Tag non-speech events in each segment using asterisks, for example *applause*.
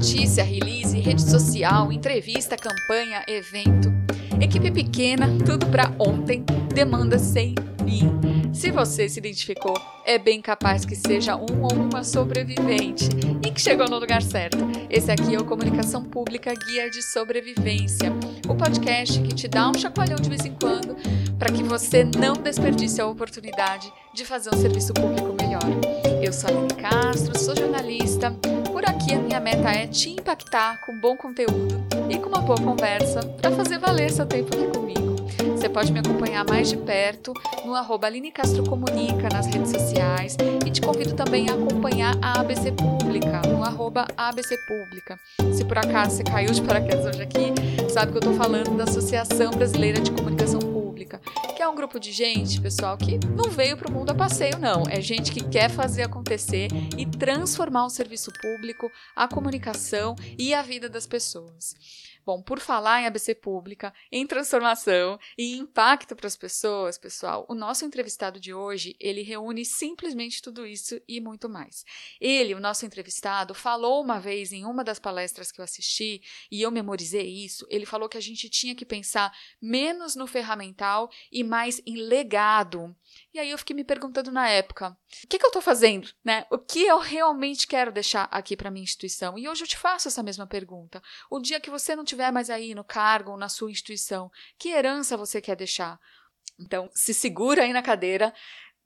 Notícia, release, rede social, entrevista, campanha, evento. Equipe pequena, tudo para ontem, demanda sem fim. Se você se identificou, é bem capaz que seja um ou uma sobrevivente e que chegou no lugar certo. Esse aqui é o Comunicação Pública Guia de Sobrevivência, o podcast que te dá um chacoalhão de vez em quando para que você não desperdice a oportunidade de fazer um serviço público melhor. Eu sou a Aline Castro, sou jornalista. Por aqui a minha meta é te impactar com bom conteúdo e com uma boa conversa para fazer valer seu tempo aqui comigo. Você pode me acompanhar mais de perto no arroba Aline Castro Comunica nas redes sociais e te convido também a acompanhar a ABC Pública no arroba ABC Pública. Se por acaso você caiu de paraquedas hoje aqui, sabe que eu estou falando da Associação Brasileira de Comunicação Pública, que é um grupo de gente, pessoal, que não veio para o mundo a passeio, não. É gente que quer fazer acontecer e transformar o serviço público, a comunicação e a vida das pessoas. Bom, por falar em ABC Pública, em transformação e impacto para as pessoas, pessoal, o nosso entrevistado de hoje, ele reúne simplesmente tudo isso e muito mais. Ele, o nosso entrevistado, falou uma vez em uma das palestras que eu assisti, e eu memorizei isso, ele falou que a gente tinha que pensar menos no ferramental e mais em legado. E aí eu fiquei me perguntando na época, o que, que eu estou fazendo, né? O que eu realmente quero deixar aqui para minha instituição? E hoje eu te faço essa mesma pergunta. O dia que você não estiver mais aí no cargo ou na sua instituição, que herança você quer deixar? Então, se segura aí na cadeira,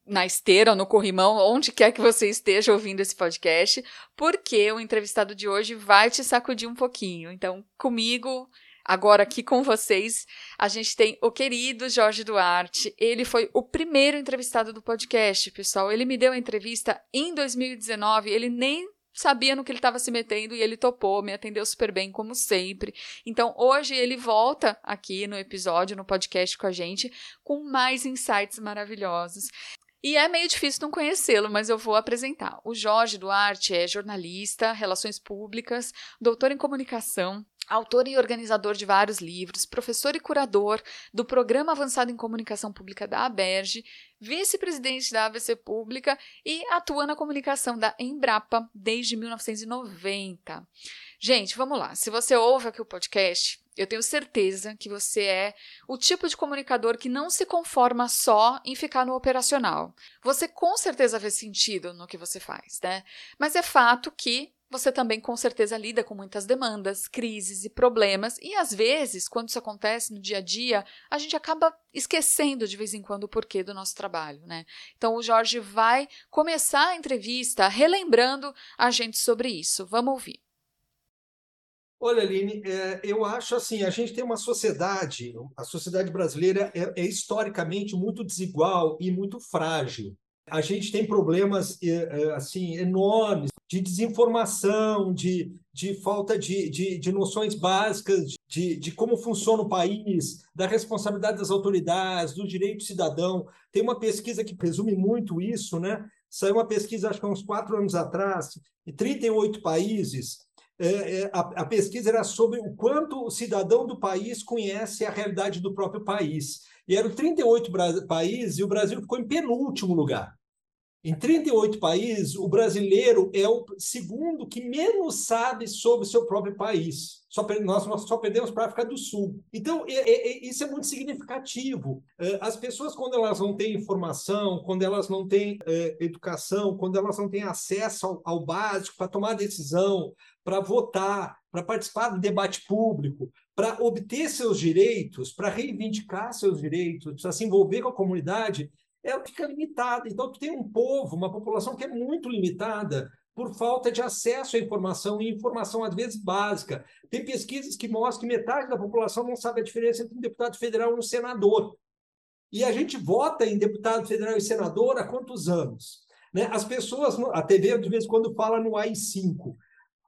na esteira ou no corrimão, onde quer que você esteja ouvindo esse podcast, porque o entrevistado de hoje vai te sacudir um pouquinho. Então, comigo, Agora, aqui com vocês, a gente tem o querido Jorge Duarte. Ele foi o primeiro entrevistado do podcast, pessoal. Ele me deu a entrevista em 2019. Ele nem sabia no que ele estava se metendo e ele topou, me atendeu super bem, como sempre. Então, hoje ele volta aqui no episódio, no podcast com a gente, com mais insights maravilhosos. E é meio difícil não conhecê-lo, mas eu vou apresentar. O Jorge Duarte é jornalista, relações públicas, doutor em comunicação, autor e organizador de vários livros, professor e curador do Programa Avançado em Comunicação Pública da ABERGE, vice-presidente da ABC Pública e atua na comunicação da Embrapa desde 1990. Gente, vamos lá. Se você ouve aqui o podcast, eu tenho certeza que você é o tipo de comunicador que não se conforma só em ficar no operacional. Você com certeza vê sentido no que você faz, né? Mas é fato que você também com certeza lida com muitas demandas, crises e problemas, e às vezes, quando isso acontece no dia a dia, a gente acaba esquecendo de vez em quando o porquê do nosso trabalho, né? Então o Jorge vai começar a entrevista relembrando a gente sobre isso. Vamos ouvir. Olha, Aline, é, eu acho assim, a gente tem uma sociedade, a sociedade brasileira é, é historicamente muito desigual e muito frágil. A gente tem problemas é, é, assim enormes de desinformação, de, de falta de, de, de noções básicas de, de como funciona o país, da responsabilidade das autoridades, do direito cidadão. Tem uma pesquisa que presume muito isso, né? Saiu uma pesquisa, acho que há uns quatro anos atrás, em 38 países. É, é, a, a pesquisa era sobre o quanto o cidadão do país conhece a realidade do próprio país. E eram 38 países e o Brasil ficou em penúltimo lugar. Em 38 países, o brasileiro é o segundo que menos sabe sobre o seu próprio país. Só, nós, nós só perdemos para a África do Sul. Então, é, é, é, isso é muito significativo. É, as pessoas, quando elas não têm informação, quando elas não têm é, educação, quando elas não têm acesso ao, ao básico para tomar decisão, para votar, para participar do debate público, para obter seus direitos, para reivindicar seus direitos, para se envolver com a comunidade, ela fica limitada. Então, tu tem um povo, uma população que é muito limitada por falta de acesso à informação e informação, às vezes, básica. Tem pesquisas que mostram que metade da população não sabe a diferença entre um deputado federal e um senador. E a gente vota em deputado federal e senador há quantos anos? Né? As pessoas, a TV de vez em quando fala no AI-5.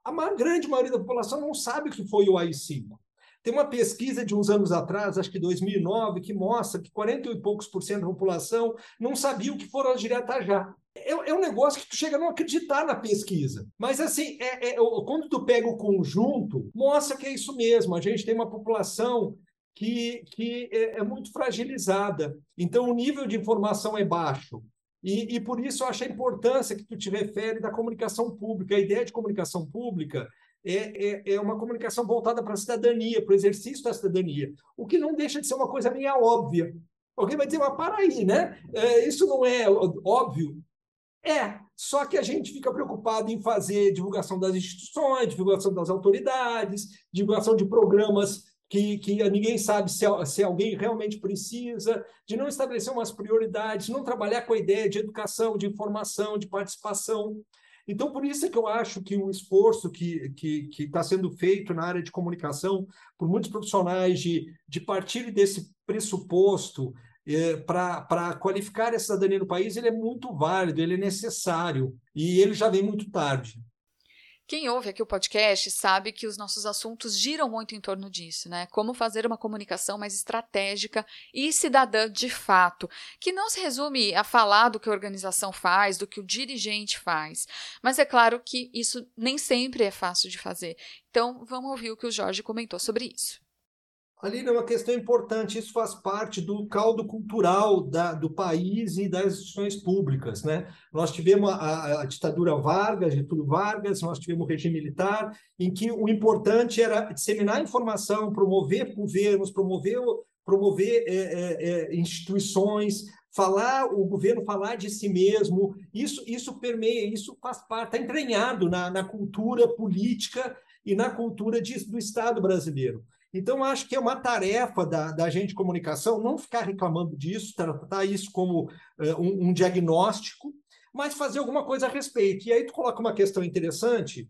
A grande maioria da população não sabe o que foi o AI-5. Tem uma pesquisa de uns anos atrás, acho que 2009, que mostra que 40 e poucos por cento da população não sabia o que foram já. É, é, um negócio que tu chega a não acreditar na pesquisa. Mas, assim, é, é, quando tu pega o conjunto, mostra que é isso mesmo. A gente tem uma população que, que é, é muito fragilizada. Então, o nível de informação é baixo. E, e, por isso eu acho a importância que tu te refere da comunicação pública. A ideia de comunicação pública é, é, é uma comunicação voltada para a cidadania, para o exercício da cidadania, o que não deixa de ser uma coisa meio óbvia. Alguém vai dizer, mas para aí, né? É, isso não é óbvio? É, só que a gente fica preocupado em fazer divulgação das instituições, divulgação das autoridades, divulgação de programas que, que ninguém sabe se, se alguém realmente precisa, de não estabelecer umas prioridades, não trabalhar com a ideia de educação, de informação, de participação. Então, por isso é que eu acho que o esforço que está sendo feito na área de comunicação por muitos profissionais de, de partir desse pressuposto é, para qualificar a cidadania no país, ele é muito válido, ele é necessário, e ele já vem muito tarde. Quem ouve aqui o podcast sabe que os nossos assuntos giram muito em torno disso, né? Como fazer uma comunicação mais estratégica e cidadã de fato, que não se resume a falar do que a organização faz, do que o dirigente faz. Mas é claro que isso nem sempre é fácil de fazer. Então, vamos ouvir o que o Jorge comentou sobre isso. Ali é uma questão importante, isso faz parte do caldo cultural da, do país e das instituições públicas. Né? Nós tivemos a, a, ditadura Vargas, Getúlio Vargas, nós tivemos o regime militar, em que o importante era disseminar informação, promover governos, promover, promover é, é, é, instituições, falar o governo falar de si mesmo. Isso, isso permeia, isso faz parte, está entranhado na, na cultura política e na cultura de, do Estado brasileiro. Então, acho que é uma tarefa da, da gente de comunicação não ficar reclamando disso, tratar isso como uh, um, um, diagnóstico, mas fazer alguma coisa a respeito. E aí tu coloca uma questão interessante,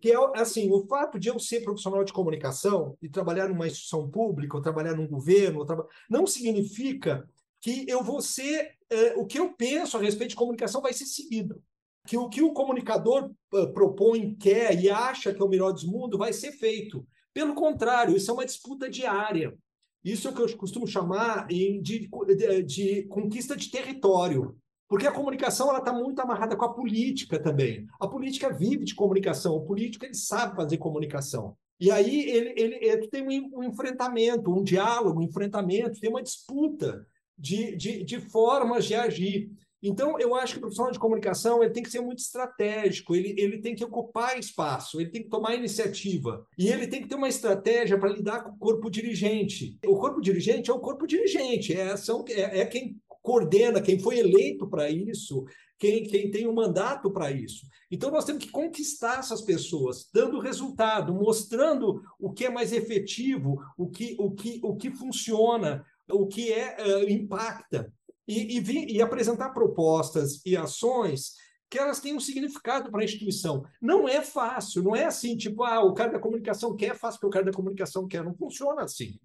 que é assim, o fato de eu ser profissional de comunicação e trabalhar numa instituição pública, ou trabalhar num governo, não significa que eu vou ser, uh, o que eu penso a respeito de comunicação vai ser seguido. Que o que o comunicador uh, propõe, quer e acha que é o melhor dos mundos vai ser feito. Pelo contrário, isso é uma disputa diária. Isso é o que eu costumo chamar de, de, de conquista de território. Porque a comunicação está muito amarrada com a política também. A política vive de comunicação, o político ele sabe fazer comunicação. E aí ele, ele, ele tem um, um, enfrentamento, um diálogo, um enfrentamento, tem uma disputa de, de, de formas de agir. Então, eu acho que o profissional de comunicação ele tem que ser muito estratégico, ele, ele tem que ocupar espaço, ele tem que tomar iniciativa. E ele tem que ter uma estratégia para lidar com o corpo dirigente. O corpo dirigente é o corpo dirigente, é, são, é, é quem coordena, quem foi eleito para isso, quem, quem tem o um mandato para isso. Então, nós temos que conquistar essas pessoas, dando resultado, mostrando o que é mais efetivo, o que, o que, o que funciona, o que é uh, impacta e, e, e apresentar propostas e ações que elas tenham um significado para a instituição. Não é fácil, não é assim, tipo, ah, o cara da comunicação quer, faz porque o cara da comunicação quer. Não funciona assim.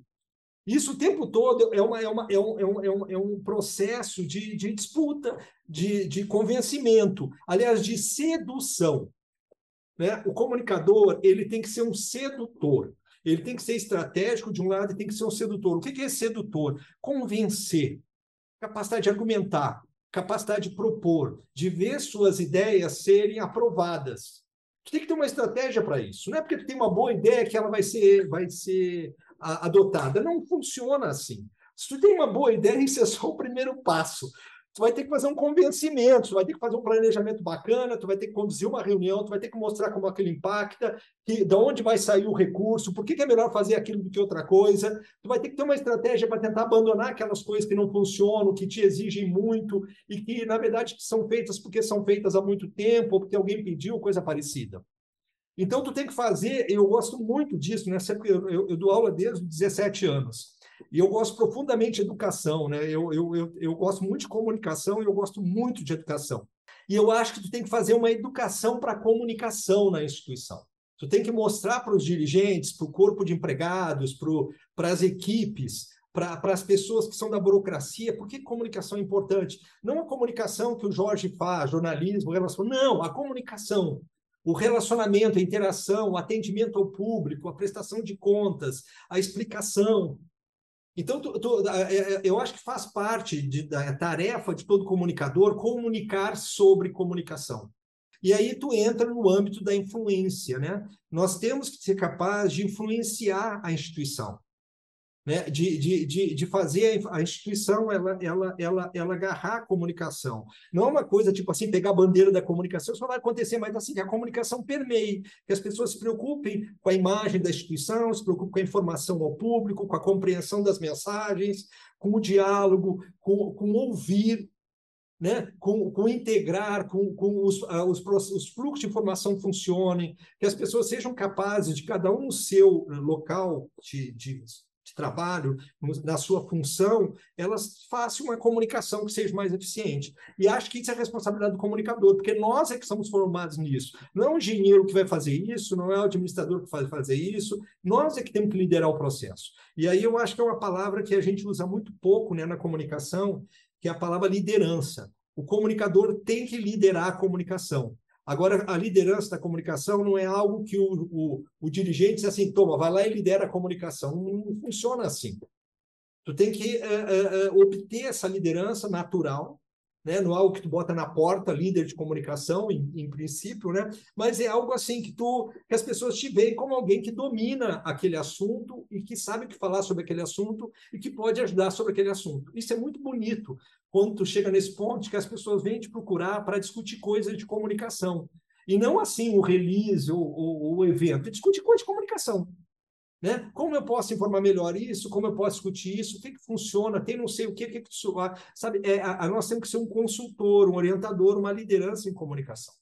Isso o tempo todo é, uma, é, uma, é, um, é, um, é, um, é processo de, de disputa, de, de convencimento, aliás, de sedução. Né? O comunicador ele tem que ser um sedutor. Ele tem que ser estratégico de um lado e tem que ser um sedutor. O que é sedutor? Convencer capacidade de argumentar, capacidade de propor, de ver suas ideias serem aprovadas. Tu tem que ter uma estratégia para isso. Não é porque tu tem uma boa ideia que ela vai ser, vai ser adotada. Não funciona assim. Se tu tem uma boa ideia, *laughs* isso é só o primeiro passo tu vai ter que fazer um convencimento, tu vai ter que fazer um planejamento bacana, tu vai ter que conduzir uma reunião, tu vai ter que mostrar como aquilo impacta, que, de onde vai sair o recurso, por que, que é melhor fazer aquilo do que outra coisa. Tu vai ter que ter uma estratégia para tentar abandonar aquelas coisas que não funcionam, que te exigem muito e que, na verdade, são feitas porque são feitas há muito tempo, ou porque alguém pediu, coisa parecida. Então, tu tem que fazer, eu gosto muito disso, né? Eu, eu, eu dou aula desde os 17 anos. E eu gosto profundamente de educação, né? Eu, eu, eu, eu gosto muito de comunicação e eu gosto muito de educação. E eu acho que tu tem que fazer uma educação para comunicação na instituição. Tu tem que mostrar para os dirigentes, para o corpo de empregados, para as equipes, para as pessoas que são da burocracia, por que comunicação é importante? Não a comunicação que o Jorge faz, jornalismo, relação, não, a comunicação, o relacionamento, a interação, o atendimento ao público, a prestação de contas, a explicação, então, tu, tu, é, é, eu acho que faz parte de, da tarefa de todo comunicador comunicar sobre comunicação. E aí tu entra no âmbito da influência, né? Nós temos que ser capazes de influenciar a instituição. Né, de, de, de, de fazer a instituição ela, ela, ela, ela agarrar a comunicação. Não é uma coisa tipo assim, pegar a bandeira da comunicação, isso vai acontecer, mas assim, que a comunicação permeie, que as pessoas se preocupem com a imagem da instituição, se preocupem com a informação ao público, com a compreensão das mensagens, com o diálogo, com, com ouvir, né, com, com integrar, com, com os, uh, os, os, fluxos de informação funcionem, que as pessoas sejam capazes de, cada um no seu local de, de de trabalho, na sua função, elas façam uma comunicação que seja mais eficiente. E acho que isso é responsabilidade do comunicador, porque nós é que somos formados nisso. Não é o engenheiro que vai fazer isso, não é o administrador que vai fazer isso, nós é que temos que liderar o processo. E aí eu acho que é uma palavra que a gente usa muito pouco né, na comunicação, que é a palavra liderança. O comunicador tem que liderar a comunicação. Agora, a liderança da comunicação não é algo que o, o, o dirigente diz assim, toma, vai lá e lidera a comunicação. Não, funciona assim. Tu tem que uh, uh, obter essa liderança natural, né? não é algo que tu bota na porta, líder de comunicação, em, em, princípio, né? mas é algo assim que, tu, que as pessoas te veem como alguém que domina aquele assunto e que sabe o que falar sobre aquele assunto e que pode ajudar sobre aquele assunto. Isso é muito bonito, quando tu chega nesse ponto que as pessoas vêm te procurar para discutir coisas de comunicação. E não assim o release ou o evento, discute coisas de comunicação. Né? Como eu posso informar melhor isso? Como eu posso discutir isso? O que, que funciona? Tem não sei o que, que, que sabe? É, a, a, nós temos que ser um consultor, um orientador, uma liderança em comunicação.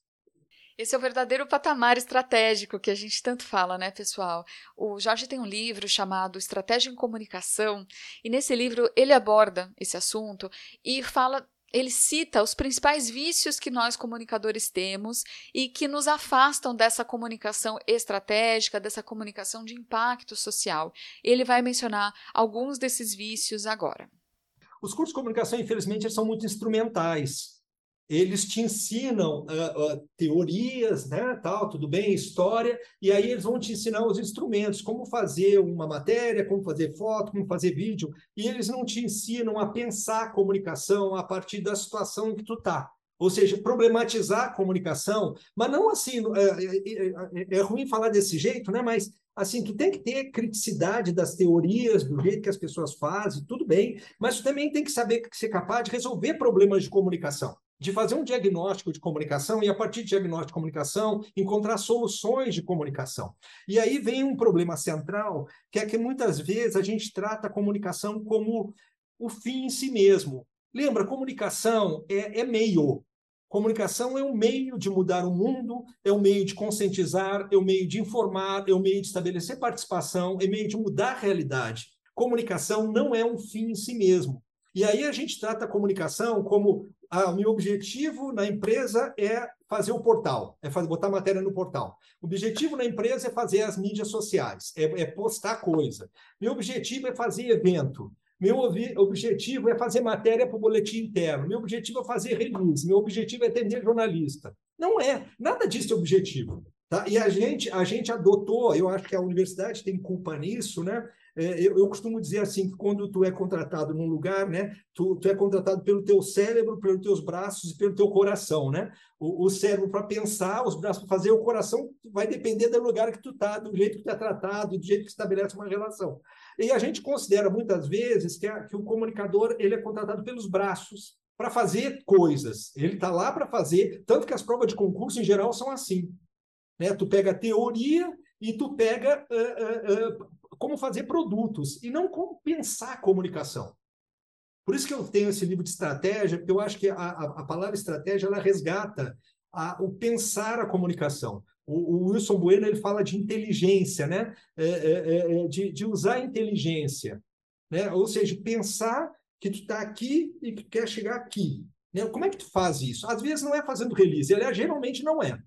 Esse é o verdadeiro patamar estratégico que a gente tanto fala, né, pessoal? O Jorge tem um livro chamado Estratégia em Comunicação, e nesse livro ele aborda esse assunto e fala ele cita os principais vícios que nós comunicadores temos e que nos afastam dessa comunicação estratégica, dessa comunicação de impacto social. Ele vai mencionar alguns desses vícios agora. Os cursos de comunicação, infelizmente, são muito instrumentais eles te ensinam uh, uh, teorias, né, tal, tudo bem, história, e aí eles vão te ensinar os instrumentos, como fazer uma matéria, como fazer foto, como fazer vídeo, e eles não te ensinam a pensar a comunicação a partir da situação em que tu tá. Ou seja, problematizar a comunicação, mas não assim, é, é, é, ruim falar desse jeito, né? Mas assim, tu tem que ter criticidade das teorias, do jeito que as pessoas fazem, tudo bem, mas tu também tem que saber ser capaz de resolver problemas de comunicação de fazer um diagnóstico de comunicação e, a partir de diagnóstico de comunicação, encontrar soluções de comunicação. E aí vem um problema central, que é que muitas vezes a gente trata a comunicação como o fim em si mesmo. Lembra, comunicação é, é meio. Comunicação é um meio de mudar o mundo, é um meio de conscientizar, é um meio de informar, é um meio de estabelecer participação, é um meio de mudar a realidade. Comunicação não é um fim em si mesmo. E aí a gente trata a comunicação como meu objetivo na empresa é fazer o portal, é fazer, botar matéria no portal. O objetivo na empresa é fazer as mídias sociais, é, é postar coisa. Meu objetivo é fazer evento. Meu objetivo é fazer matéria para o boletim interno. Meu objetivo é fazer release. Meu objetivo é atender jornalista. Não é. Nada disso é objetivo. Tá? E a gente, a gente adotou, eu acho que a universidade tem culpa nisso, né? É, eu, costumo dizer assim que quando tu é contratado num lugar, né, tu, tu é contratado pelo teu cérebro, pelos teus braços e pelo teu coração, né? O, o cérebro para pensar, os braços para fazer, o coração vai depender do lugar que tu tá, do jeito que tu é tratado, do jeito que estabelece uma relação. E a gente considera muitas vezes que, a, que o comunicador ele é contratado pelos braços para fazer coisas. Ele está lá para fazer, tanto que as provas de concurso em geral são assim. Né? Tu pega teoria e tu pega uh, uh, uh, como fazer produtos e não como pensar a comunicação. Por isso que eu tenho esse livro de estratégia, porque eu acho que a, a, palavra estratégia ela resgata a, o pensar a comunicação. O, o, Wilson Bueno ele fala de inteligência, né? É, é, é, é de, de, usar a inteligência, né? Ou seja, pensar que tu está aqui e que quer chegar aqui. Né? Como é que tu faz isso? Às vezes não é fazendo release, aliás, geralmente não é.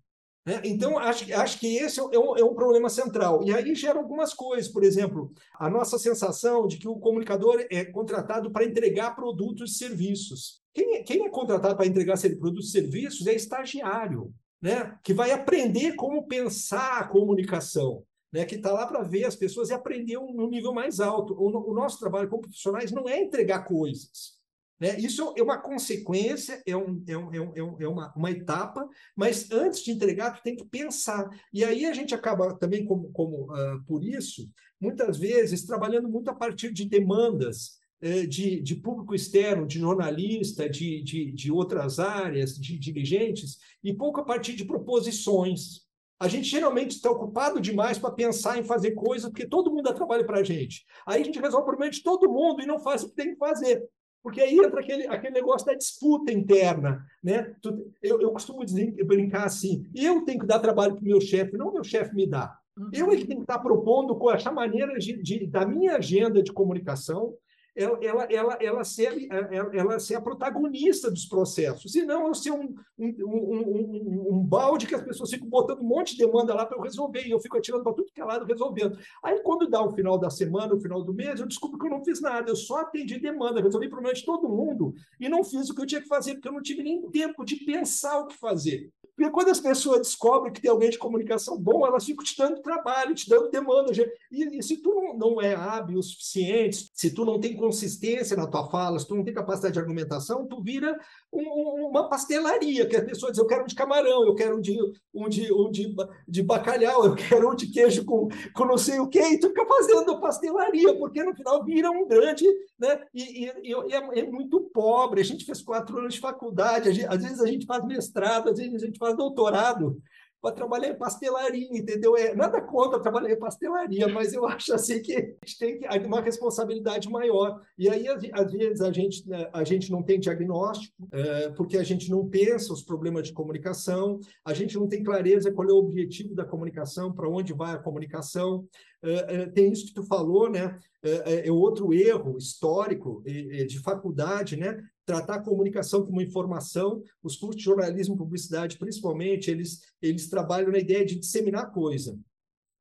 Né? Então, acho, acho que esse é um, é um, problema central. E aí gera algumas coisas, por exemplo, a nossa sensação de que o comunicador é contratado para entregar produtos e serviços. Quem é, quem é contratado para entregar produtos e serviços é estagiário, né? que vai aprender como pensar a comunicação. Né, que está lá para ver as pessoas e aprender um, um nível mais alto. O, o nosso trabalho como profissionais não é entregar coisas, Né? Isso é uma consequência, é, um, é, um, é, um, é uma, uma etapa, mas antes de entregar, tu tem que pensar. E aí a gente acaba também, como, como uh, por isso, muitas vezes trabalhando muito a partir de demandas uh, de, de público externo, de jornalista, de, de, de outras áreas, de dirigentes, e pouco a partir de proposições. A gente geralmente está ocupado demais para pensar em fazer coisas, porque todo mundo dá trabalho para a gente. Aí a gente resolve o problema de todo mundo e não faz o que tem que fazer. Porque aí entra aquele, aquele negócio da disputa interna. Né? Eu, eu costumo dizer, brincar assim: eu tenho que dar trabalho para o meu chefe, não meu chefe me dá. Eu é que tenho que estar propondo com essa maneira de, de, da minha agenda de comunicação ela, ela, ela, ela, ser, ela, ela ser a protagonista dos processos, e não eu ser um, um, um, um, balde que as pessoas ficam botando um monte de demanda lá para eu resolver, e eu fico atirando para tudo que é lado resolvendo. Aí, quando dá o final da semana, o final do mês, eu descubro que eu não fiz nada, eu só atendi demanda, resolvi problema de todo mundo, e não fiz o que eu tinha que fazer, porque eu não tive nem tempo de pensar o que fazer. Porque quando as pessoas descobrem que tem alguém de comunicação bom, elas ficam te dando trabalho, te dando demanda. E, e se tu não, é hábil o suficiente, se tu não tem consistência na tua fala, se tu não tem capacidade de argumentação, tu vira um, uma pastelaria, que a pessoa diz, eu quero um de camarão, eu quero um de, um de, um de, de bacalhau, eu quero um de queijo com, com não sei o quê, e tu fica fazendo pastelaria, porque no final vira um grande, né? E, e, e é, é, muito pobre. A gente fez quatro anos de faculdade, gente, às vezes a gente faz mestrado, às vezes a gente faz doutorado, para trabalhar em pastelaria, entendeu? É, nada contra trabalhar em pastelaria, mas eu acho assim que a gente tem que, uma responsabilidade maior. E aí, às vezes, a gente, né, a gente não tem diagnóstico, é, porque a gente não pensa os problemas de comunicação, a gente não tem clareza qual é o objetivo da comunicação, para onde vai a comunicação. É, tem isso que tu falou, né? É outro erro histórico de faculdade, né? Tratar a comunicação como informação. Os cursos de jornalismo e publicidade, principalmente, eles, eles trabalham na ideia de disseminar coisa.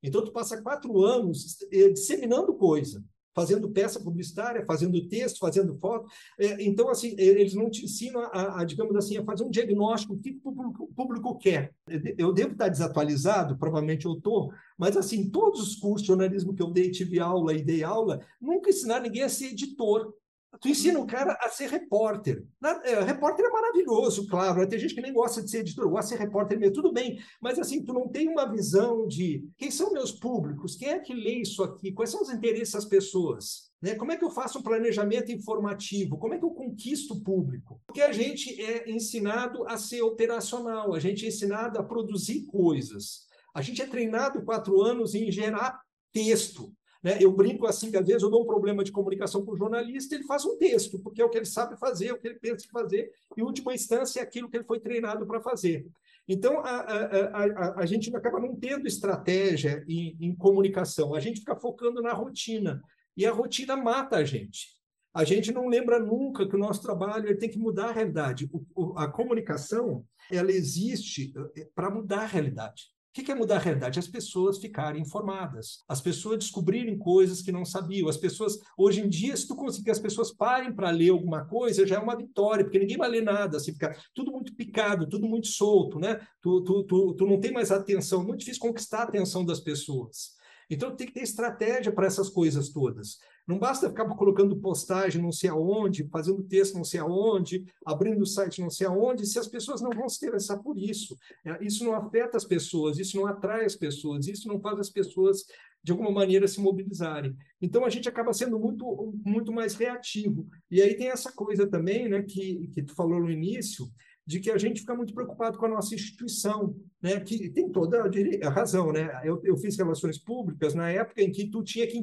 Então, tu passa quatro anos eh, disseminando coisa, fazendo peça publicitária, fazendo texto, fazendo foto. É, então, assim, eles não te ensinam a, a, digamos assim, a fazer um diagnóstico do que o público, o público quer. Eu devo estar desatualizado, provavelmente eu estou, mas, assim, todos os cursos de jornalismo que eu dei, tive aula e dei aula, nunca ensinaram ninguém a ser editor. Tu ensina o cara a ser repórter. É, repórter é maravilhoso, claro. Né? Tem gente que nem gosta de ser editor, gosta de ser repórter mesmo, tudo bem. Mas assim, tu não tem uma visão de quem são meus públicos, quem é que lê isso aqui, quais são os interesses das pessoas. Né? Como é que eu faço um planejamento informativo? Como é que eu conquisto o público? Porque a gente é ensinado a ser operacional, a gente é ensinado a produzir coisas. A gente é treinado quatro anos em gerar texto. Né? Eu brinco assim, que às vezes eu dou um problema de comunicação com o jornalista, ele faz um texto, porque é o que ele sabe fazer, é o que ele pensa fazer, e, em última instância, é aquilo que ele foi treinado para fazer. Então, a, a, a, a, gente acaba não tendo estratégia em, em comunicação, a gente fica focando na rotina, e a rotina mata a gente. A gente não lembra nunca que o nosso trabalho tem que mudar a realidade. O, o, a comunicação ela existe eh, para mudar a realidade. O que é mudar a realidade? As pessoas ficarem informadas, as pessoas descobrirem coisas que não sabiam. As pessoas, hoje em dia, se tu conseguir que as pessoas parem para ler alguma coisa, já é uma vitória, porque ninguém vai ler nada, assim, fica tudo muito picado, tudo muito solto, né? Tu, tu, tu, tu não tem mais atenção, muito difícil conquistar a atenção das pessoas. Então tem que ter estratégia para essas coisas todas. Não basta ficar colocando postagem não sei aonde, fazendo texto não sei aonde, abrindo o site não sei aonde, se as pessoas não vão se interessar por isso. É, isso não afeta as pessoas, isso não atrai as pessoas, isso não faz as pessoas de alguma maneira se mobilizarem. Então a gente acaba sendo muito muito mais reativo. E aí tem essa coisa também, né, que que tu falou no início, de que a gente fica muito preocupado com a nossa instituição, né? que tem toda a razão. Né? Eu, eu fiz relações públicas na época em que tu tinha que,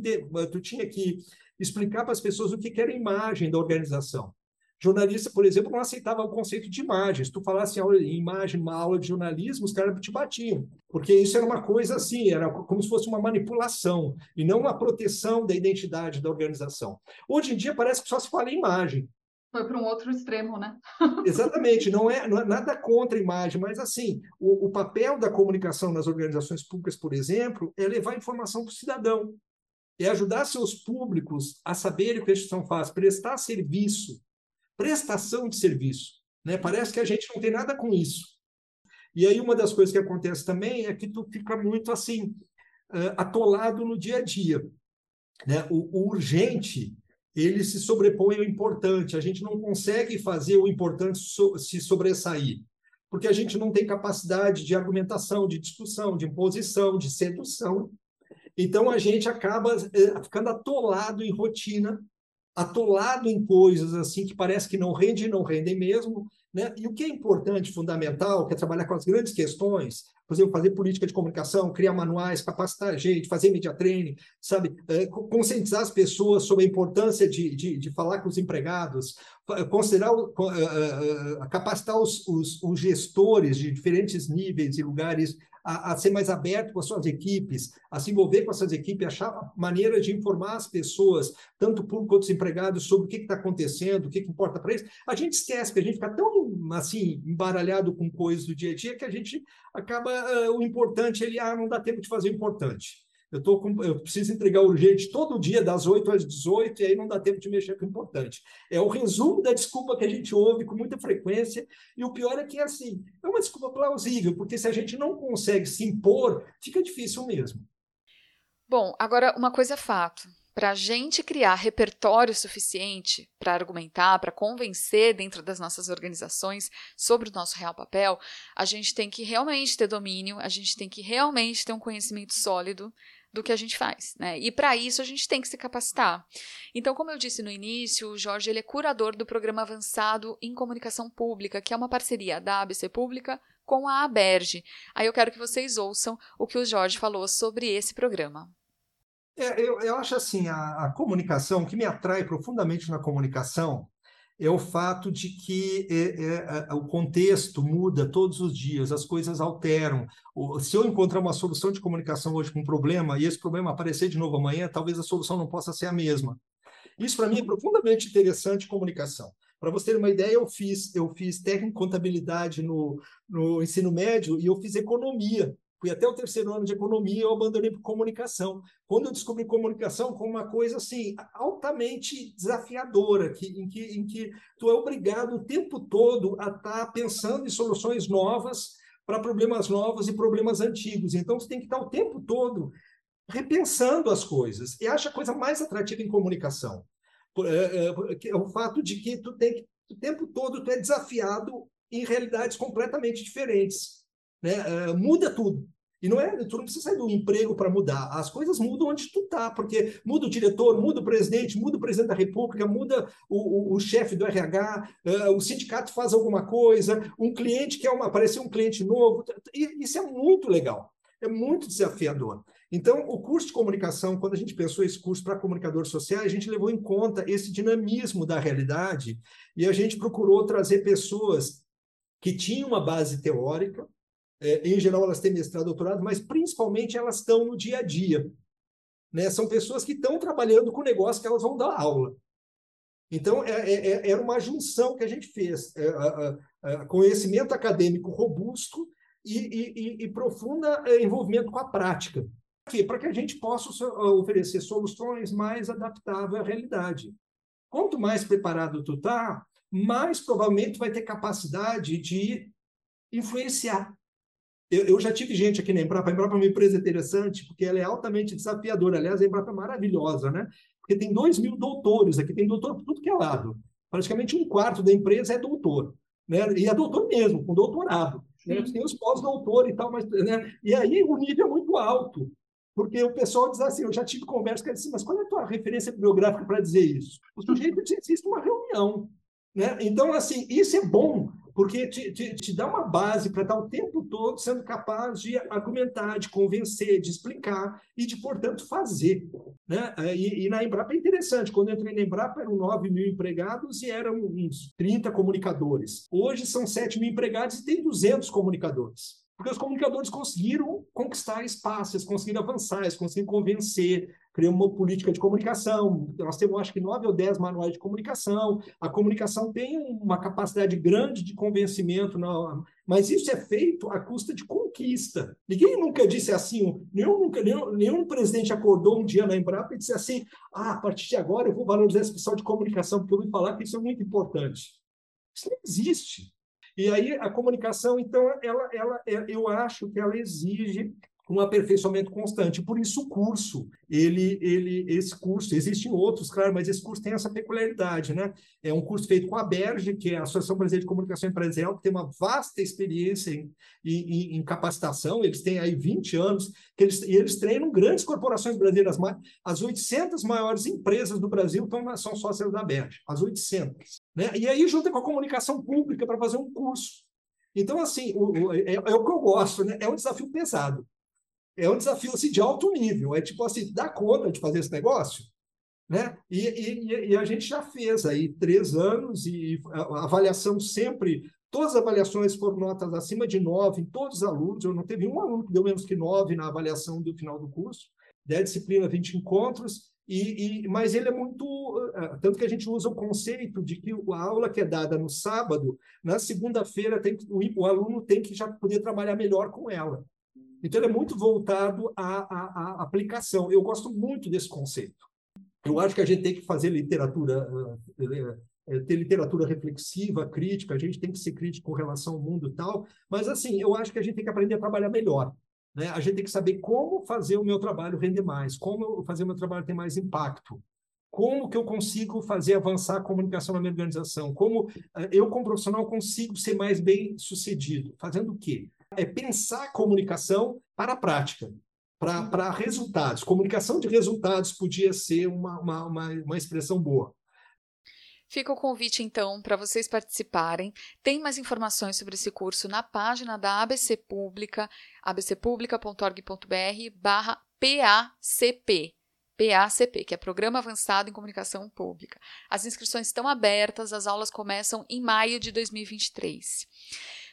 tu tinha que explicar para as pessoas o que era a imagem da organização. Jornalista, por exemplo, não aceitava o conceito de imagem. Se tu falasse em imagem numa aula de jornalismo, os caras te batiam, porque isso era uma coisa assim, era como se fosse uma manipulação, e não uma proteção da identidade da organização. Hoje em dia parece que só se fala em imagem. Foi para um outro extremo, né? *laughs* Exatamente, não é, não é, nada contra a imagem, mas assim, o, o, papel da comunicação nas organizações públicas, por exemplo, é levar informação para o cidadão, é ajudar seus públicos a saberem o que a instituição faz, prestar serviço, prestação de serviço. Né? Parece que a gente não tem nada com isso. E aí uma das coisas que acontece também é que tu fica muito assim, atolado no dia a dia. Né? o, o urgente ele se sobrepõe ao importante. A gente não consegue fazer o importante se sobressair, porque a gente não tem capacidade de argumentação, de discussão, de imposição, de sedução. Então a gente acaba eh, ficando atolado em rotina, atolado em coisas assim que parece que não rendem e não rendem mesmo, né? E o que é importante, fundamental, que é trabalhar com as grandes questões, por exemplo, fazer política de comunicação, criar manuais, capacitar gente, fazer media training, sabe? É, conscientizar as pessoas sobre a importância de, de, de falar com os empregados, considerar, uh, uh, capacitar os, os, os gestores de diferentes níveis e lugares a, a, ser mais aberto com as suas equipes, a se envolver com as suas equipes, achar maneiras de informar as pessoas, tanto público quanto os empregados, sobre o que está acontecendo, o que, que importa para eles. A gente esquece que a gente fica tão assim embaralhado com coisas do dia a dia que a gente acaba uh, o importante ele ah não dá tempo de fazer o importante. Eu, tô com, eu preciso entregar urgente todo dia, das 8 às 18, e aí não dá tempo de mexer com o importante. É o resumo da desculpa que a gente ouve com muita frequência, e o pior é que, assim, é uma desculpa plausível, porque se a gente não consegue se impor, fica difícil mesmo. Bom, agora uma coisa é fato. Para a gente criar repertório suficiente para argumentar, para convencer dentro das nossas organizações sobre o nosso real papel, a gente tem que realmente ter domínio, a gente tem que realmente ter um conhecimento sólido do que a gente faz, né? E para isso a gente tem que se capacitar. Então, como eu disse no início, o Jorge ele é curador do programa avançado em comunicação pública, que é uma parceria da ABC Pública com a Aberge. Aí eu quero que vocês ouçam o que o Jorge falou sobre esse programa. É, eu, eu acho assim, a, a comunicação, o que me atrai profundamente na comunicação é o fato de que é, é, o contexto muda todos os dias, as coisas alteram. Se eu encontrar uma solução de comunicação hoje com um problema e esse problema aparecer de novo amanhã, talvez a solução não possa ser a mesma. Isso para mim é profundamente interessante comunicação. Para você ter uma ideia, eu fiz eu fiz técnico contabilidade no, no ensino médio e eu fiz economia fui até o terceiro ano de economia eu abandonei por comunicação. Quando eu descobri comunicação como uma coisa assim altamente desafiadora, que, em, que, em que tu é obrigado o tempo todo a estar tá pensando em soluções novas para problemas novos e problemas antigos. Então, tu tem que estar o tempo todo repensando as coisas. E acho a coisa mais atrativa em comunicação. É, é, é o fato de que tu tem que, o tempo todo tu é desafiado em realidades completamente diferentes né? Uh, muda tudo. E não é, tu não precisa sair do emprego para mudar. As coisas mudam onde tu tá, porque muda o diretor, muda o presidente, muda o presidente da República, muda o, o, o chefe do RH, uh, eh, o sindicato faz alguma coisa, um cliente quer uma, aparecer um cliente novo. E, isso é muito legal, é muito desafiador. Então, o curso de comunicação, quando a gente pensou esse curso para comunicadores sociais, a gente levou em conta esse dinamismo da realidade e a gente procurou trazer pessoas que tinham uma base teórica, é, em geral, elas têm mestrado, doutorado, mas principalmente elas estão no dia a dia. Né? São pessoas que estão trabalhando com o negócio que elas vão dar aula. Então, é, é, é era uma junção que a gente fez: é, conhecimento acadêmico robusto e, e, e profundo é, envolvimento com a prática. Para que a gente possa oferecer soluções mais adaptáveis à realidade. Quanto mais preparado tu está, mais provavelmente vai ter capacidade de influenciar eu, eu, já tive gente aqui na Embrapa. A Embrapa é uma empresa interessante porque ela é altamente desafiadora. Aliás, a Embrapa é maravilhosa, né? Porque tem dois mil doutores aqui, tem doutor por tudo que é lado. Praticamente um quarto da empresa é doutor. Né? E é doutor mesmo, com doutorado. Né? Tem os pós-doutor e tal, mas, né? e aí o nível é muito alto. Porque o pessoal diz assim, eu já tive conversa ele assim, mas qual é a tua referência bibliográfica para dizer isso? O sujeito diz, existe uma reunião. Né? Então, assim, isso é bom, porque te, te, te dá uma base para estar o tempo todo sendo capaz de argumentar, de convencer, de explicar e de, portanto, fazer. Né? E, e na Embrapa é interessante, quando eu entrei na Embrapa eram 9 mil empregados e eram uns 30 comunicadores. Hoje são 7 mil empregados e tem 200 comunicadores. Porque os comunicadores conseguiram conquistar espaços, conseguiram avançar, conseguiram convencer, criou uma política de comunicação. Nós temos, acho que, nove ou dez manuais de comunicação. A comunicação tem uma capacidade grande de convencimento, mas isso é feito à custa de conquista. Ninguém nunca disse assim, nenhum, nunca, nenhum, nenhum presidente acordou um dia na Embrapa e disse assim: ah, a partir de agora eu vou valorizar esse pessoal de comunicação, porque eu ouvi falar que isso é muito importante. Isso não existe. E aí a comunicação, então, ela, ela, eu acho que ela exige um aperfeiçoamento constante. Por isso o curso, ele, ele, esse curso, existem outros, claro, mas esse curso tem essa peculiaridade, né? É um curso feito com a Berge, que é a Associação Brasileira de Comunicação Empresarial, que tem uma vasta experiência em, em, em capacitação, eles têm aí 20 anos, que eles, e eles treinam grandes corporações brasileiras, as 800 maiores empresas do Brasil são sócias da Berge, as 800. Né? E aí junta com a comunicação pública para fazer um curso. Então, assim, o, o, é, é, o que eu gosto, né? É um desafio pesado é um desafio assim, de alto nível. É tipo assim, dá conta de fazer esse negócio? Né? E, e, e a gente já fez aí três anos e a avaliação sempre, todas as avaliações foram notas acima de nove em todos os alunos. Eu não teve um aluno que deu menos que nove na avaliação do final do curso. Dez disciplina, 20 encontros. E, e, mas ele é muito. Eh, tanto que a gente usa o conceito de que a aula que é dada no sábado, na segunda-feira, o, o aluno tem que já poder trabalhar melhor com ela. Então, ele é muito voltado à, à, à, aplicação. Eu gosto muito desse conceito. Eu acho que a gente tem que fazer literatura, eh, eh, ter literatura reflexiva, crítica, a gente tem que ser crítico com relação ao mundo e tal, mas, assim, eu acho que a gente tem que aprender a trabalhar melhor. Né? A gente tem que saber como fazer o meu trabalho render mais, como fazer o meu trabalho ter mais impacto como que eu consigo fazer avançar a comunicação na minha organização, como eh, eu, como profissional, consigo ser mais bem sucedido, fazendo o quê? É pensar a comunicação para a prática, para, uhum. para resultados. Comunicação de resultados podia ser uma, uma, uma, uma expressão boa. Fica o convite, então, para vocês participarem. Tem mais informações sobre esse curso na página da ABC Pública, abcpublica.org.br barra PACP. PACP, que é Programa Avançado em Comunicação Pública. As inscrições estão abertas, as aulas começam em maio de 2023.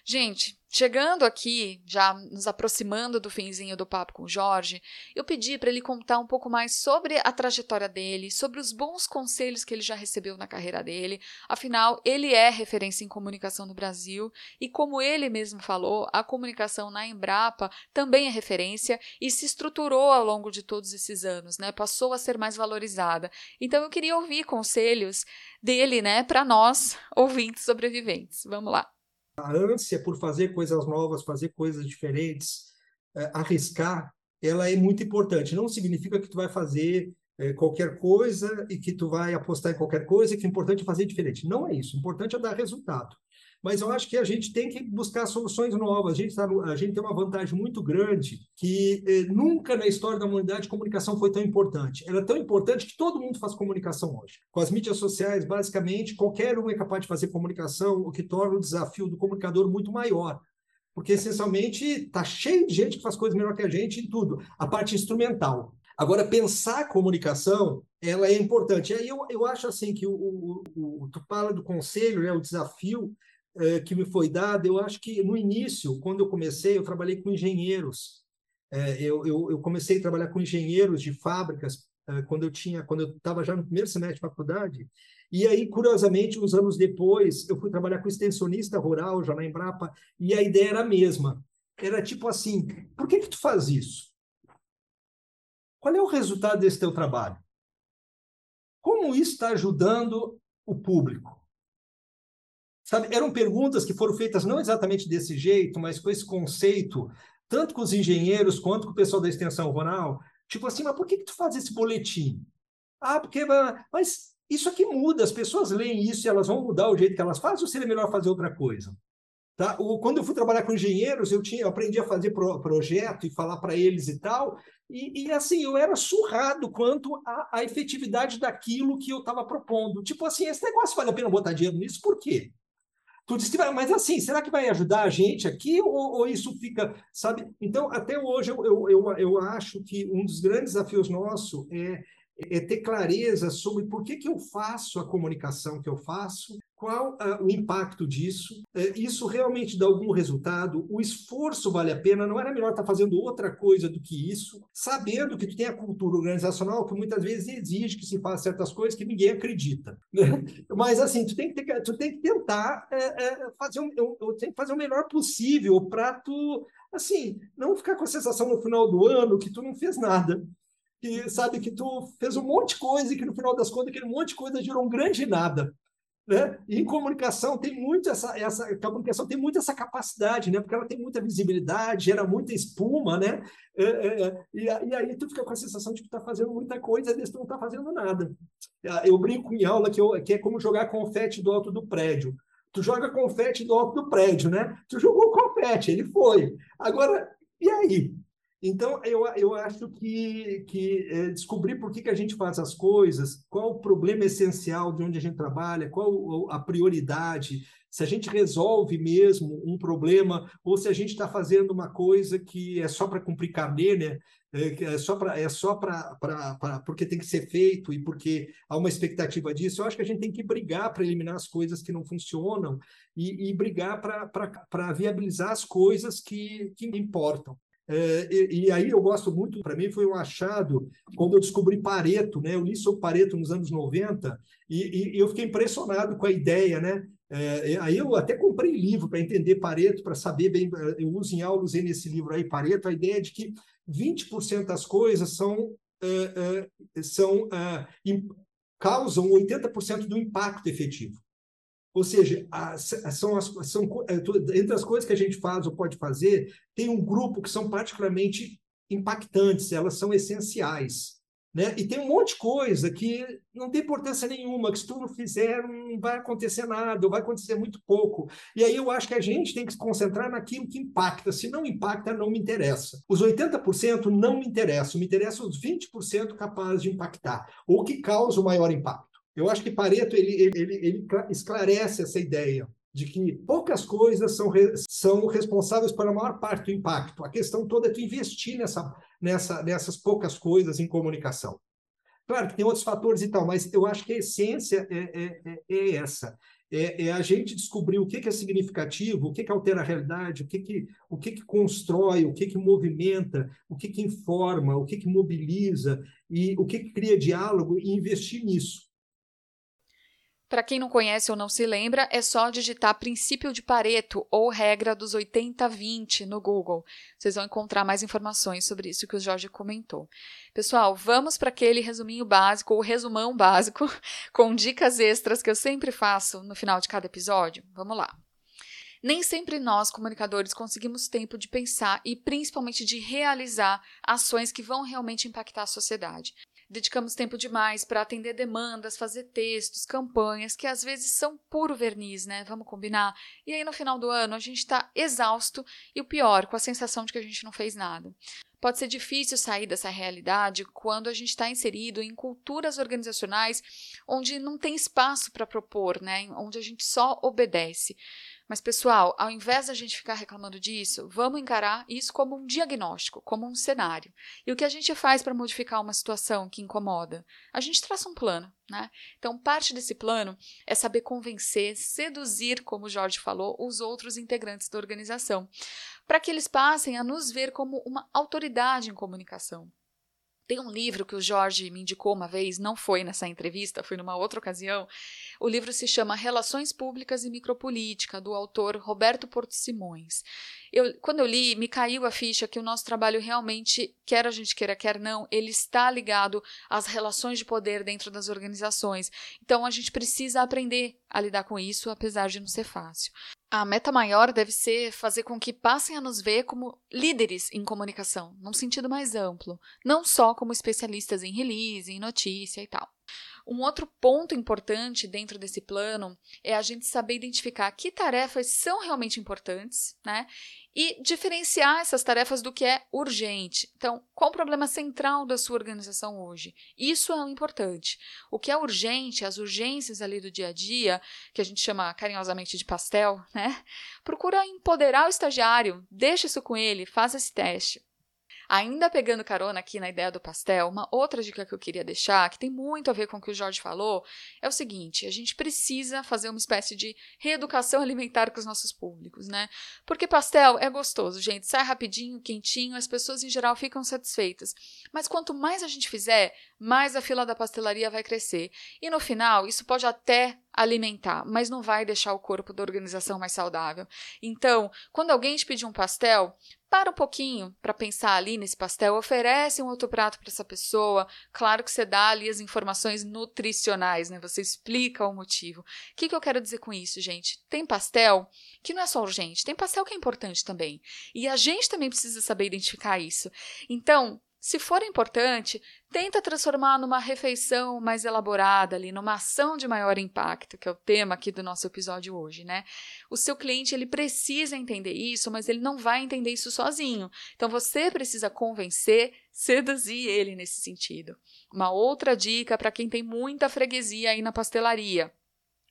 Gente, chegando aqui, já nos aproximando do finzinho do papo com o Jorge, eu pedi para ele contar um pouco mais sobre a trajetória dele, sobre os bons conselhos que ele já recebeu na carreira dele. Afinal, ele é referência em comunicação no Brasil e, como ele mesmo falou, a comunicação na Embrapa também é referência e se estruturou ao longo de todos esses anos, né? Passou a ser mais valorizada. Então, eu queria ouvir conselhos dele, né, para nós, ouvintes sobreviventes. Vamos lá a ânsia por fazer coisas novas, fazer coisas diferentes, é, arriscar, ela é muito importante. Não significa que tu vai fazer é, qualquer coisa e que tu vai apostar em qualquer coisa, que o importante é fazer diferente. Não é isso. O importante é dar resultado mas eu acho que a gente tem que buscar soluções novas. A gente, tá, a gente tem uma vantagem muito grande que eh, nunca na história da humanidade comunicação foi tão importante. Ela é tão importante que todo mundo faz comunicação hoje. Com as mídias sociais, basicamente, qualquer um é capaz de fazer comunicação, o que torna o desafio do comunicador muito maior. Porque, essencialmente, está cheio de gente que faz coisas melhor que a gente em tudo. A parte instrumental. Agora, pensar a comunicação, ela é importante. E aí eu, eu acho assim que o, o, o, tu fala do conselho, né, o desafio, é, que me foi dada, eu acho que no início, quando eu comecei, eu trabalhei com engenheiros. É, eu, eu, eu, comecei a trabalhar com engenheiros de fábricas é, quando eu tinha, quando eu estava já no primeiro semestre de faculdade. E aí, curiosamente, uns anos depois, eu fui trabalhar com extensionista rural, já na Embrapa, e a ideia era a mesma. Era tipo assim, por que que tu faz isso? Qual é o resultado desse teu trabalho? Como isso está ajudando o público? Sabe, eram perguntas que foram feitas não exatamente desse jeito, mas com esse conceito, tanto com os engenheiros quanto com o pessoal da extensão rural, tipo assim, mas por que, que tu faz esse boletim? Ah, porque. Mas isso aqui muda, as pessoas leem isso e elas vão mudar o jeito que elas fazem, ou seria melhor fazer outra coisa? Tá? O, quando eu fui trabalhar com engenheiros, eu, tinha, eu aprendi a fazer pro, projeto e falar para eles e tal, e, e, assim, eu era surrado quanto à, efetividade daquilo que eu estava propondo. Tipo assim, esse negócio vale a pena botar dinheiro nisso, por quê? Tu disse mas assim, será que vai ajudar a gente aqui ou, ou isso fica, sabe? Então, até hoje, eu, eu, eu, eu acho que um dos grandes desafios nosso é é ter clareza sobre por que, que eu faço a comunicação que eu faço, qual uh, o impacto disso, uh, isso realmente dá algum resultado, o esforço vale a pena, não era melhor estar fazendo outra coisa do que isso, sabendo que tu tem a cultura organizacional que muitas vezes exige que se faça certas coisas que ninguém acredita. Né? *laughs* Mas assim, tu tem que, ter, tu tem que tentar uh, fazer, um, eu, eu tenho que fazer o melhor possível para tu, assim, não ficar com a sensação no final do ano que tu não fez nada que sabe que tu fez um monte de coisa e que no final das contas aquele monte de coisa gerou um grande nada. Né? E em comunicação tem muito essa, essa a comunicação tem muito essa capacidade, né? Porque ela tem muita visibilidade, gera muita espuma, né? É, é, é. e, e, aí tu fica com a sensação de que está fazendo muita coisa, e tu não está fazendo nada. Eu brinco em aula que, eu, que é como jogar confete do alto do prédio. Tu joga confete do alto do prédio, né? Tu jogou confete, ele foi. Agora, e aí? Então, eu, eu acho que, que é, descobrir por que, que a gente faz as coisas, qual o problema essencial de onde a gente trabalha, qual a prioridade, se a gente resolve mesmo um problema ou se a gente está fazendo uma coisa que é só para cumprir carnê, né? É, é só para é só para porque tem que ser feito e porque há uma expectativa disso. Eu acho que a gente tem que brigar para eliminar as coisas que não funcionam e, e brigar para viabilizar as coisas que, que importam. É, e, e, aí eu gosto muito, para mim foi um achado quando eu descobri Pareto, né? Eu li sobre Pareto nos anos 90 e, e eu fiquei impressionado com a ideia, né? É, aí eu até comprei livro para entender Pareto, para saber bem, eu uso em aula, usei nesse livro aí, Pareto, a ideia de que 20% das coisas são, é, é, são é, causam 80% do impacto efetivo. Ou seja, são, as, são é, entre as coisas que a gente faz ou pode fazer, tem um grupo que são particularmente impactantes, elas são essenciais. Né? E tem um monte de coisa que não tem importância nenhuma, que se tu não fizer, não vai acontecer nada, ou vai acontecer muito pouco. E aí eu acho que a gente tem que se concentrar naquilo que impacta. Se não impacta, não me interessa. Os 80% não me interessam, me interessam os 20% capazes de impactar, ou que causam o maior impacto. Eu acho que Pareto ele, ele, ele, esclarece essa ideia de que poucas coisas são, re, são responsáveis pela maior parte do impacto. A questão toda é tu investir nessa, nessa, nessas poucas coisas em comunicação. Claro que tem outros fatores e tal, mas eu acho que a essência é, é, é, é essa. É, é, a gente descobrir o que, que é significativo, o que, que altera a realidade, o que, que, o que, que constrói, o que, que movimenta, o que, que informa, o que, que mobiliza, e o que, que cria diálogo, e investir nisso. Para quem não conhece ou não se lembra, é só digitar princípio de Pareto ou regra dos 80-20 no Google. Vocês vão encontrar mais informações sobre isso que o Jorge comentou. Pessoal, vamos para aquele resuminho básico ou resumão básico *laughs* com dicas extras que eu sempre faço no final de cada episódio. Vamos lá. Nem sempre nós, comunicadores, conseguimos tempo de pensar e principalmente de realizar ações que vão realmente impactar a sociedade. Dedicamos tempo demais para atender demandas, fazer textos, campanhas, que às vezes são puro verniz, né? Vamos combinar? E aí no final do ano a gente está exausto e o pior, com a sensação de que a gente não fez nada. Pode ser difícil sair dessa realidade quando a gente está inserido em culturas organizacionais onde não tem espaço para propor, né? onde a gente só obedece. Mas, pessoal, ao invés da gente ficar reclamando disso, vamos encarar isso como um diagnóstico, como um cenário. E o que a gente faz para modificar uma situação que incomoda? A gente traça um plano, né? Então, parte desse plano é saber convencer, seduzir, como o Jorge falou, os outros integrantes da organização, para que eles passem a nos ver como uma autoridade em comunicação. Tem um livro que o Jorge me indicou uma vez, não foi nessa entrevista, foi numa outra ocasião. O livro se chama Relações Públicas e Micropolítica, do autor Roberto Porto Simões. Eu, quando eu li, me caiu a ficha que o nosso trabalho realmente, quer a gente queira, quer não, ele está ligado às relações de poder dentro das organizações. Então a gente precisa aprender a lidar com isso, apesar de não ser fácil. A meta maior deve ser fazer com que passem a nos ver como líderes em comunicação, num sentido mais amplo, não só como especialistas em release, em notícia e tal. Um outro ponto importante dentro desse plano é a gente saber identificar que tarefas são realmente importantes, né? E diferenciar essas tarefas do que é urgente. Então, qual o problema central da sua organização hoje? Isso é o importante. O que é urgente, as urgências ali do dia a dia, que a gente chama carinhosamente de pastel, né? Procura empoderar o estagiário, deixa isso com ele, faça esse teste. Ainda pegando carona aqui na ideia do pastel, uma outra dica que eu queria deixar, que tem muito a ver com o que o Jorge falou, é o seguinte: a gente precisa fazer uma espécie de reeducação alimentar com os nossos públicos, né? Porque pastel é gostoso, gente, sai rapidinho, quentinho, as pessoas em geral ficam satisfeitas. Mas quanto mais a gente fizer, mais a fila da pastelaria vai crescer. E no final, isso pode até alimentar, mas não vai deixar o corpo da organização mais saudável. Então, quando alguém te pedir um pastel, para um pouquinho para pensar ali nesse pastel, oferece um outro prato para essa pessoa. Claro que você dá ali as informações nutricionais, né? Você explica o motivo. O que, que eu quero dizer com isso, gente? Tem pastel que não é só urgente, tem pastel que é importante também. E a gente também precisa saber identificar isso. Então, se for importante, tenta transformar numa refeição mais elaborada ali, numa ação de maior impacto, que é o tema aqui do nosso episódio hoje, né? O seu cliente, ele precisa entender isso, mas ele não vai entender isso sozinho. Então você precisa convencer, seduzir ele nesse sentido. Uma outra dica para quem tem muita freguesia aí na pastelaria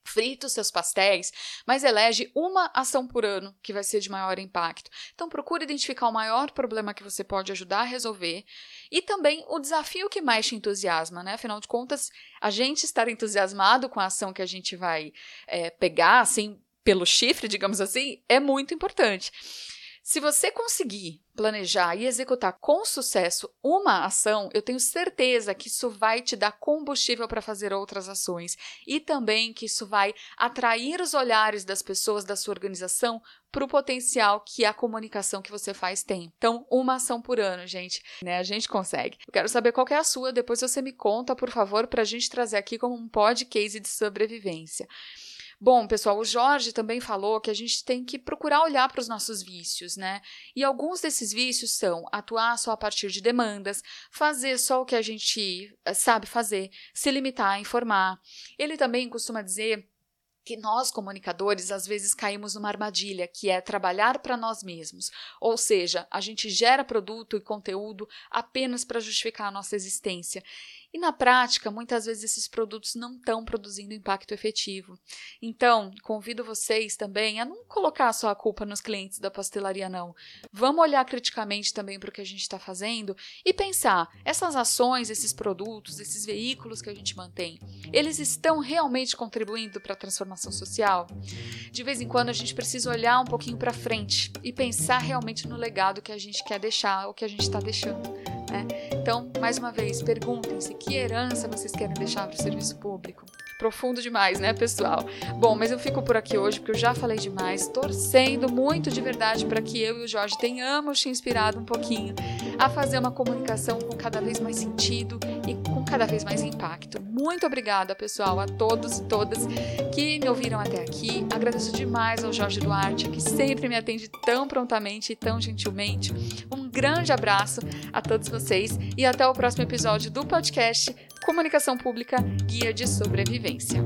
frita os seus pastéis, mas elege uma ação por ano que vai ser de maior impacto. Então procure identificar o maior problema que você pode ajudar a resolver e também o desafio que mais te entusiasma, né? Afinal de contas, a gente estar entusiasmado com a ação que a gente vai é, pegar, assim, pelo chifre, digamos assim, é muito importante. Se você conseguir planejar e executar com sucesso uma ação, eu tenho certeza que isso vai te dar combustível para fazer outras ações e também que isso vai atrair os olhares das pessoas da sua organização para o potencial que a comunicação que você faz tem. Então, uma ação por ano, gente, né? A gente consegue. Eu quero saber qual é a sua, depois você me conta, por favor, para a gente trazer aqui como um podcast de sobrevivência. Bom, pessoal, o Jorge também falou que a gente tem que procurar olhar para os nossos vícios, né? E alguns desses vícios são atuar só a partir de demandas, fazer só o que a gente eh, sabe fazer, se limitar a informar. Ele também costuma dizer que nós, comunicadores, às vezes caímos numa armadilha, que é trabalhar para nós mesmos. Ou seja, a gente gera produto e conteúdo apenas para justificar a nossa existência. E na prática, muitas vezes esses produtos não estão produzindo impacto efetivo. Então, convido vocês também a não colocar só a culpa nos clientes da pastelaria, não. Vamos olhar criticamente também para o que a gente está fazendo e pensar: essas ações, esses produtos, esses veículos que a gente mantém, eles estão realmente contribuindo para a transformação social? De vez em quando a gente precisa olhar um pouquinho para frente e pensar realmente no legado que a gente quer deixar, o que a gente está deixando. Né? Então, mais uma vez, perguntem-se que herança vocês querem deixar para o serviço público. Profundo demais, né, pessoal? Bom, mas eu fico por aqui hoje porque eu já falei demais, torcendo muito de verdade para que eu e o Jorge tenhamos te inspirado um pouquinho a fazer uma comunicação com cada vez mais sentido e com cada vez mais impacto. Muito obrigada, pessoal, a todos e todas que me ouviram até aqui. Agradeço demais ao Jorge Duarte, que sempre me atende tão prontamente e tão gentilmente. Um grande abraço a todos vocês e até o próximo episódio do podcast Comunicação Pública Guia de Sobrevivência.